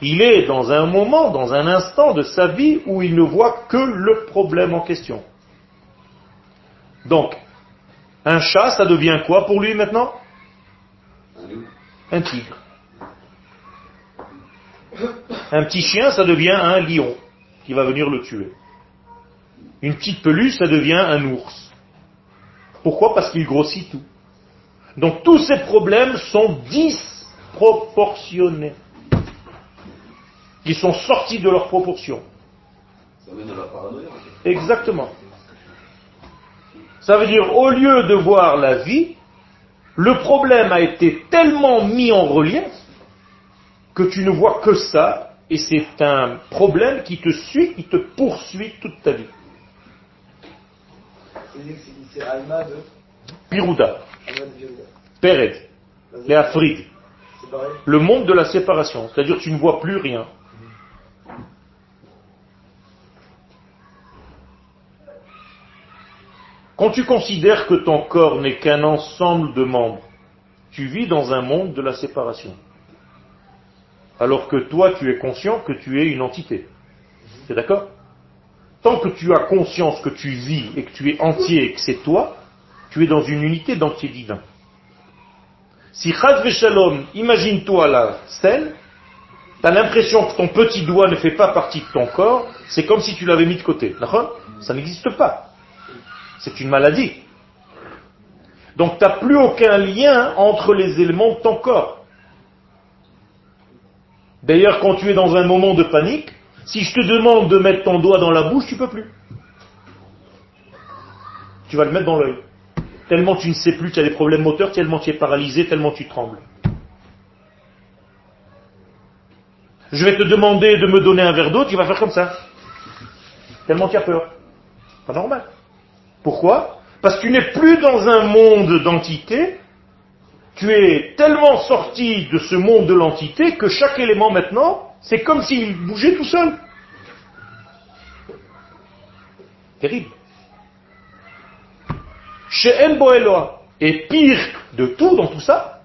Il est dans un moment, dans un instant de sa vie où il ne voit que le problème en question. Donc, un chat, ça devient quoi pour lui maintenant? Un tigre. Un petit chien, ça devient un lion qui va venir le tuer. Une petite peluche, ça devient un ours. Pourquoi? Parce qu'il grossit tout. Donc tous ces problèmes sont disproportionnés. Ils sont sortis de leur proportion. Ça mène à la paranoïa. Exactement. Ça veut dire, au lieu de voir la vie, le problème a été tellement mis en relief que tu ne vois que ça, et c'est un problème qui te suit, qui te poursuit toute ta vie. C'est Alma de Pirouda. Pered, les Afrid, le monde de la séparation, c'est-à-dire tu ne vois plus rien. Quand tu considères que ton corps n'est qu'un ensemble de membres, tu vis dans un monde de la séparation. Alors que toi, tu es conscient que tu es une entité. C'est d'accord? Tant que tu as conscience que tu vis et que tu es entier et que c'est toi, tu es dans une unité d'entier divin. Si Chaz imagine-toi la scène, tu as l'impression que ton petit doigt ne fait pas partie de ton corps, c'est comme si tu l'avais mis de côté. Ça n'existe pas. C'est une maladie. Donc tu n'as plus aucun lien entre les éléments de ton corps. D'ailleurs, quand tu es dans un moment de panique, si je te demande de mettre ton doigt dans la bouche, tu peux plus. Tu vas le mettre dans l'œil. Tellement tu ne sais plus, tu as des problèmes moteurs, tellement tu es paralysé, tellement tu trembles. Je vais te demander de me donner un verre d'eau, tu vas faire comme ça. Tellement tu as peur. Pas normal. Pourquoi? Parce que tu n'es plus dans un monde d'entité, tu es tellement sorti de ce monde de l'entité que chaque élément maintenant, c'est comme s'il bougeait tout seul. Terrible. Chez Boeloa. Et pire de tout dans tout ça,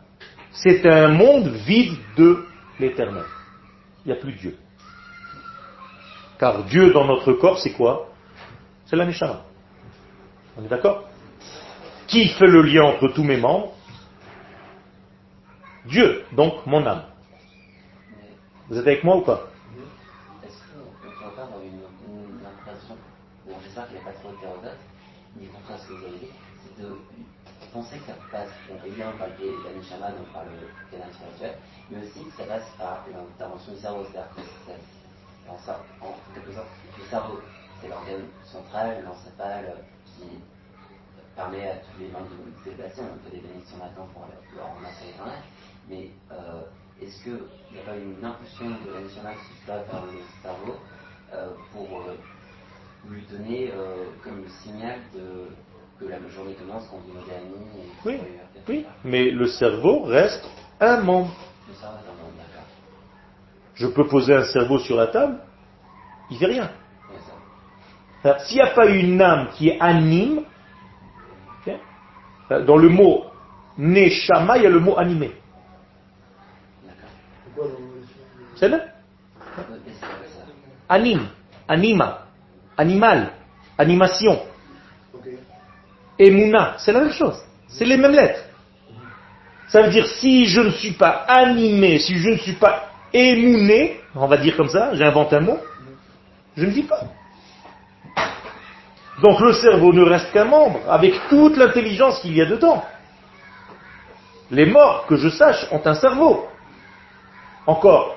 c'est un monde vide de l'éternel. Il n'y a plus Dieu. Car Dieu dans notre corps, c'est quoi? C'est la Neshama. On est d'accord? Qui fait le lien entre tous mes membres? Dieu, donc mon âme. Vous êtes avec moi ou pas? Est-ce qu'on peut pas avoir une, impression, bon j'espère qu'il n'y a pas trop d'hétérodoxe, mais contraire ce que vous avez dit, c'est de pensez que ça passe, évidemment par le Nishama, donc par le canal spirituel, mais aussi que ça passe par l'intervention du cerveau, c'est-à-dire que ça, en quelque sorte, le cerveau, c'est l'organe central, l'encéphale, qui permet à tous les membres de se déplacer, on peut des bénédictions maintenant pour leur remercier l'éternel, mais euh, est-ce qu'il n'y a pas une impulsion de la nationale qui se passe vers le cerveau euh, pour euh, lui donner euh, comme le signal de, que la journée commence quand vous amis et Oui, oui, mais le cerveau reste un membre. Le cerveau est un membre, d'accord. Je peux poser un cerveau sur la table, il fait rien. S'il n'y a pas une âme qui anime, ok, euh, dans le mot neshama, il y a le mot animé. C'est là? Anime, anima, animal, animation, emuna, c'est la même chose. C'est les mêmes lettres. Ça veut dire si je ne suis pas animé, si je ne suis pas émouné, on va dire comme ça, j'invente un mot, je ne vis pas. Donc le cerveau ne reste qu'un membre, avec toute l'intelligence qu'il y a dedans. Les morts, que je sache, ont un cerveau. Encore.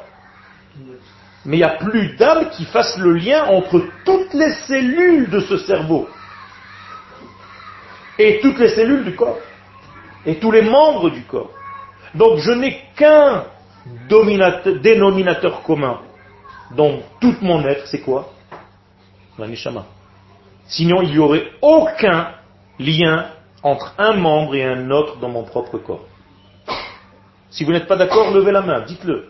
Mais il n'y a plus d'âme qui fasse le lien entre toutes les cellules de ce cerveau et toutes les cellules du corps et tous les membres du corps. Donc je n'ai qu'un dénominateur commun dans tout mon être, c'est quoi? La neshama. Sinon, il n'y aurait aucun lien entre un membre et un autre dans mon propre corps. Si vous n'êtes pas d'accord, levez la main, dites-le.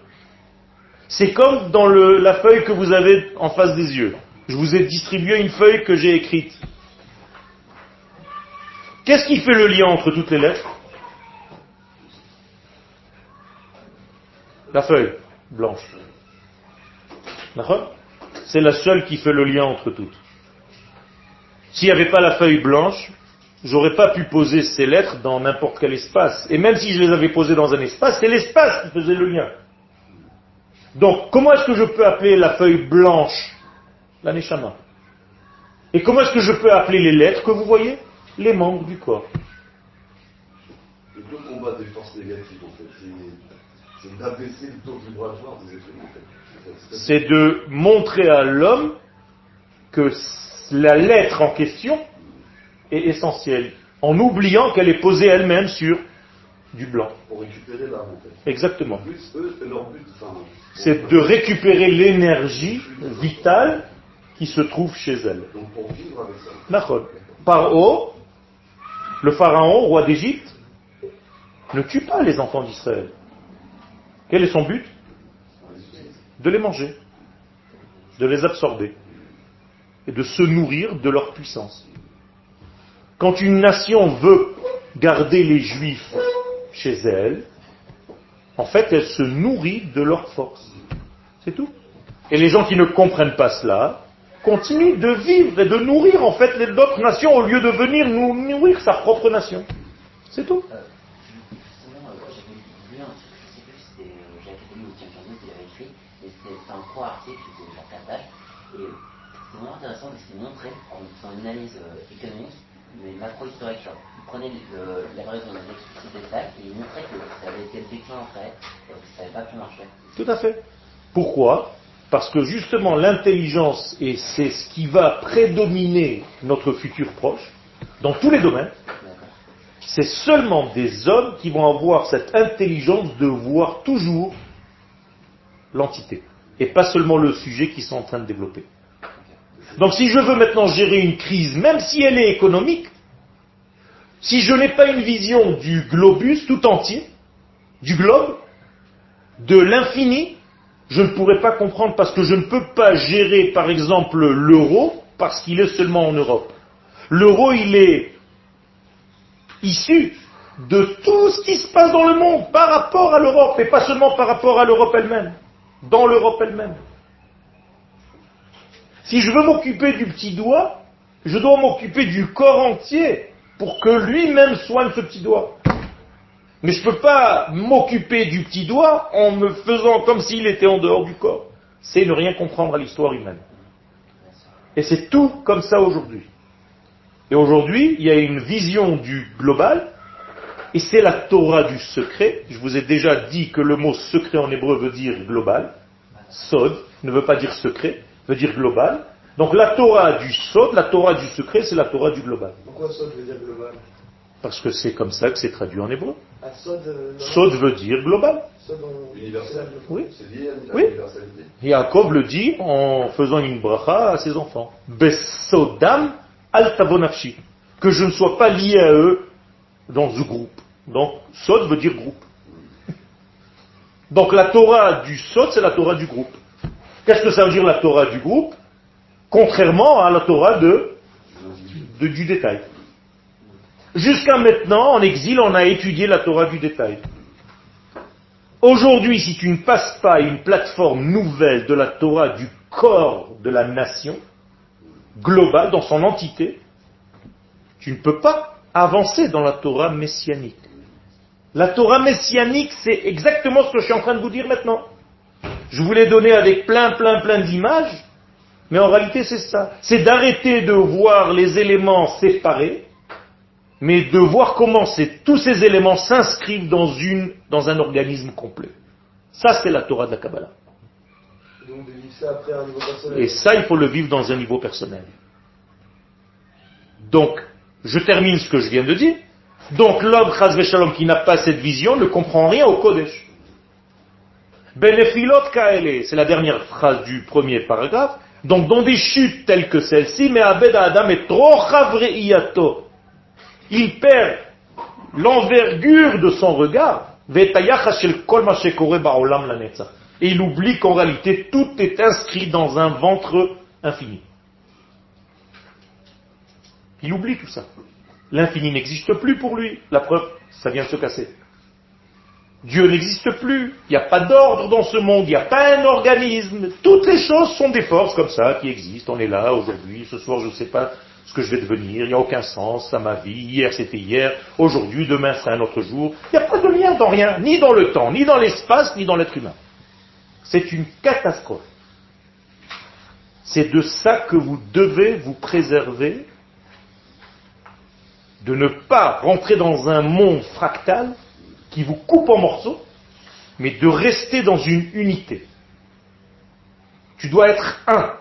C'est comme dans la feuille que vous avez en face des yeux. Je vous ai distribué une feuille que j'ai écrite. Qu'est-ce qui fait le lien entre toutes les lettres? La feuille blanche. D'accord? C'est la seule qui fait le lien entre toutes. S'il n'y avait pas la feuille blanche, j'aurais pas pu poser ces lettres dans n'importe quel espace. Et même si je les avais posées dans un espace, c'est l'espace qui faisait le lien. Donc, comment est-ce que je peux appeler la feuille blanche La neshama? Et comment est-ce que je peux appeler les lettres que vous voyez? Les membres du corps. Le combat des forces négatives, en fait, c'est- d'abaisser le taux vibratoire des êtres C'est de montrer à l'homme que la lettre en question est essentielle, en oubliant qu'elle est posée elle-même sur du blanc. Pour récupérer. Exactement. C'est de récupérer l'énergie vitale qui se trouve chez elle. Donc pour vivre avec ça. Nachon. Paro, le pharaon, roi d'Égypte, ne tue pas les enfants d'Israël. Quel est son but? De les manger, de les absorber de se nourrir de leur puissance. Quand une nation veut garder les juifs chez elle, en fait, elle se nourrit de leur force. C'est tout. Et les gens qui ne comprennent pas cela continuent de vivre et de nourrir en fait les autres nations au lieu de venir nourrir sa propre nation. C'est tout. Justement, j'avais lu un truc, je sais plus si c'était Jacques Attali ou Tim Jones qui l'avait écrit, mais c'était c'était un court article de genre 4 pages, et euh, c'est vraiment intéressant parce qu'il montrait, en faisant une analyse euh, économique, mais macro-historique, il prenait le- la variation des explicités de taxes et il montrait que ça avait été le déclin après, et que ça n'avait pas pu marcher. Tout à fait. Pourquoi? Parce que justement l'intelligence, et c'est ce qui va prédominer notre futur proche, dans tous les domaines, c'est seulement des hommes qui vont avoir cette intelligence de voir toujours l'entité, et pas seulement le sujet qu'ils sont en train de développer. Donc si je veux maintenant gérer une crise, même si elle est économique, si je n'ai pas une vision du globus tout entier, du globe, de l'infini, je ne pourrais pas comprendre parce que je ne peux pas gérer par exemple l'euro parce qu'il est seulement en Europe. L'euro, il est issu de tout ce qui se passe dans le monde par rapport à l'Europe et pas seulement par rapport à l'Europe elle-même, dans l'Europe elle-même. Si je veux m'occuper du petit doigt, je dois m'occuper du corps entier pour que lui-même soigne ce petit doigt. Mais je ne peux pas m'occuper du petit doigt en me faisant comme s'il était en dehors du corps. C'est ne rien comprendre à l'histoire humaine. Et c'est tout comme ça aujourd'hui. Et aujourd'hui, il y a une vision du global Et c'est la Torah du secret. Je vous ai déjà dit que le mot secret en hébreu veut dire global. Sod ne veut pas dire secret, veut dire global. Donc la Torah du Sod, la Torah du secret, c'est la Torah du global. Pourquoi Sod veut dire global? Parce que c'est comme ça que c'est traduit en hébreu. Ah, Sod, euh. Sod veut dire global. Sod en- Universel. Oui. C'est lié à Oui. Yaakov le dit en faisant une bracha à ses enfants. Besodam al tabonafshi. Que je ne sois pas lié à eux dans ce groupe. Donc, Sod veut dire groupe. Donc la Torah du Sod, c'est la Torah du groupe. Qu'est-ce que ça veut dire la Torah du groupe? Contrairement à la Torah de, de- du détail. Jusqu'à maintenant, en exil, on a étudié la Torah du détail. Aujourd'hui, si tu ne passes pas une plateforme nouvelle de la Torah du corps de la nation, globale, dans son entité, tu ne peux pas avancer dans la Torah messianique. La Torah messianique, c'est exactement ce que je suis en train de vous dire maintenant. Je vous l'ai donné avec plein, plein, plein d'images, mais en réalité c'est ça. C'est d'arrêter de voir les éléments séparés, mais de voir comment tous ces éléments s'inscrivent dans, une, dans un organisme complet. Ça, c'est la Torah de la Kabbalah. Et ça, il faut le vivre dans un niveau personnel. Donc, je termine ce que je viens de dire. Donc, l'homme, Shalom, qui n'a pas cette vision, ne comprend rien au Kodesh. Benefilot kaele, c'est la dernière phrase du premier paragraphe. Donc, dans des chutes telles que celle-ci, mais Abed Adam est trop. Il perd l'envergure de son regard. Et il oublie qu'en réalité, tout est inscrit dans un ventre infini. Il oublie tout ça. L'infini n'existe plus pour lui. La preuve, ça vient de se casser. Dieu n'existe plus. Il n'y a pas d'ordre dans ce monde. Il n'y a pas un organisme. Toutes les choses sont des forces comme ça qui existent. On est là aujourd'hui. Ce soir, je ne sais pas ce que je vais devenir. Il n'y a aucun sens à ma vie. Hier, c'était hier. Aujourd'hui, demain, c'est un autre jour. Il n'y a pas de lien dans rien. Ni dans le temps, ni dans l'espace, ni dans l'être humain. C'est une catastrophe. C'est de ça que vous devez vous préserver, de ne pas rentrer dans un monde fractal qui vous coupe en morceaux, mais de rester dans une unité. Tu dois être un.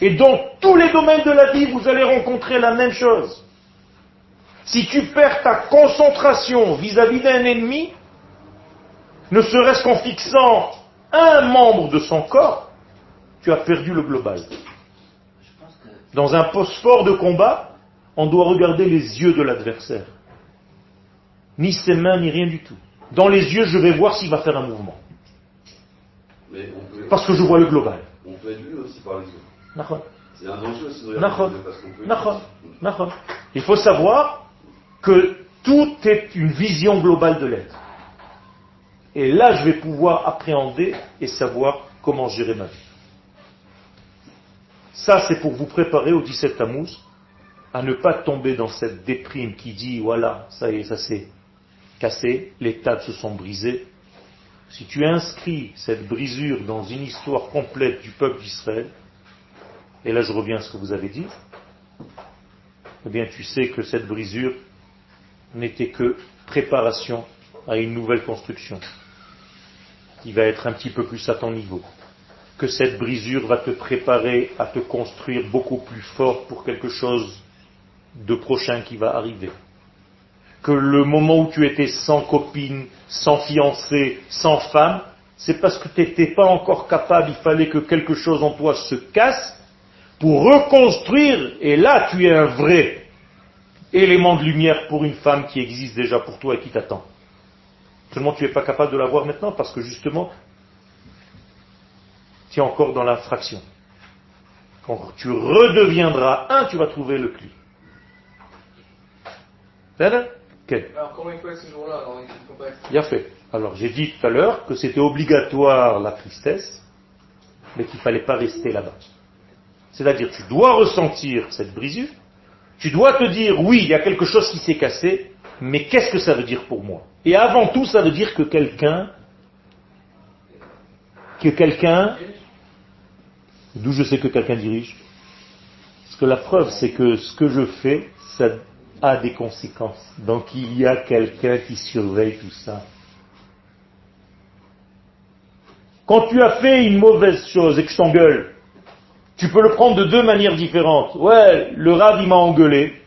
Et dans tous les domaines de la vie, vous allez rencontrer la même chose. Si tu perds ta concentration vis-à-vis d'un ennemi, ne serait-ce qu'en fixant un membre de son corps, tu as perdu le global. Dans un phosphore de combat, on doit regarder les yeux de l'adversaire. Ni ses mains, ni rien du tout. Dans les yeux, je vais voir s'il va faire un mouvement. Mais on peut, Parce que je vois le global. on peut être vu aussi par les. Nachon. C'est un parce qu'on peut. Il faut savoir que tout est une vision globale de l'être. Et là, je vais pouvoir appréhender et savoir comment gérer ma vie. Ça, c'est pour vous préparer au 17 Tammuz à ne pas tomber dans cette déprime qui dit, voilà, ça y est, ça s'est cassé, les tables se sont brisées. Si tu inscris cette brisure dans une histoire complète du peuple d'Israël, et là je reviens à ce que vous avez dit, eh bien tu sais que cette brisure n'était que préparation à une nouvelle construction qui va être un petit peu plus à ton niveau. Que cette brisure va te préparer à te construire beaucoup plus fort pour quelque chose de prochain qui va arriver. Que le moment où tu étais sans copine, sans fiancé, sans femme, c'est parce que tu n'étais pas encore capable, il fallait que quelque chose en toi se casse pour reconstruire, et là tu es un vrai élément de lumière pour une femme qui existe déjà pour toi et qui t'attend. Seulement tu n'es pas capable de la voir maintenant parce que justement, tu es encore dans l'infraction. Quand tu redeviendras un, tu vas trouver le clé. Alors comment il ce jour-là Bien fait. Alors j'ai dit tout à l'heure que c'était obligatoire la tristesse, mais qu'il ne fallait pas rester là-bas. C'est-à-dire tu dois ressentir cette brisure, tu dois te dire oui, il y a quelque chose qui s'est cassé, mais qu'est-ce que ça veut dire pour moi? Et avant tout, ça veut dire que quelqu'un, que quelqu'un, d'où je sais que quelqu'un dirige, parce que la preuve c'est que ce que je fais, ça a des conséquences. Donc il y a quelqu'un qui surveille tout ça. Quand tu as fait une mauvaise chose et que je t'engueule, tu peux le prendre de deux manières différentes. Ouais, le rave il m'a engueulé,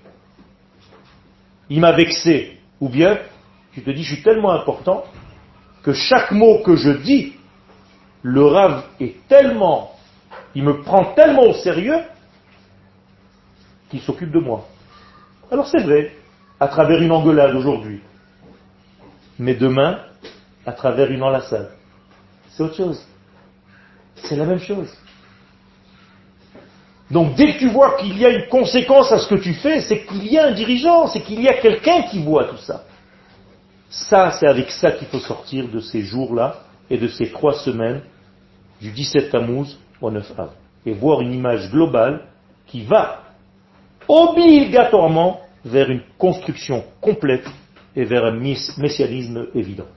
il m'a vexé. Ou bien, tu te dis, je suis tellement important que chaque mot que je dis, le rave est tellement, il me prend tellement au sérieux qu'il s'occupe de moi. Alors c'est vrai, à travers une engueulade aujourd'hui. Mais demain, à travers une enlaçade. C'est autre chose. C'est la même chose. Donc dès que tu vois qu'il y a une conséquence à ce que tu fais, c'est qu'il y a un dirigeant, c'est qu'il y a quelqu'un qui voit tout ça. Ça, c'est avec ça qu'il faut sortir de ces jours-là et de ces trois semaines du 17 Tammuz au 9 Av. Et voir une image globale qui va obligatoirement vers une construction complète et vers un messianisme évident.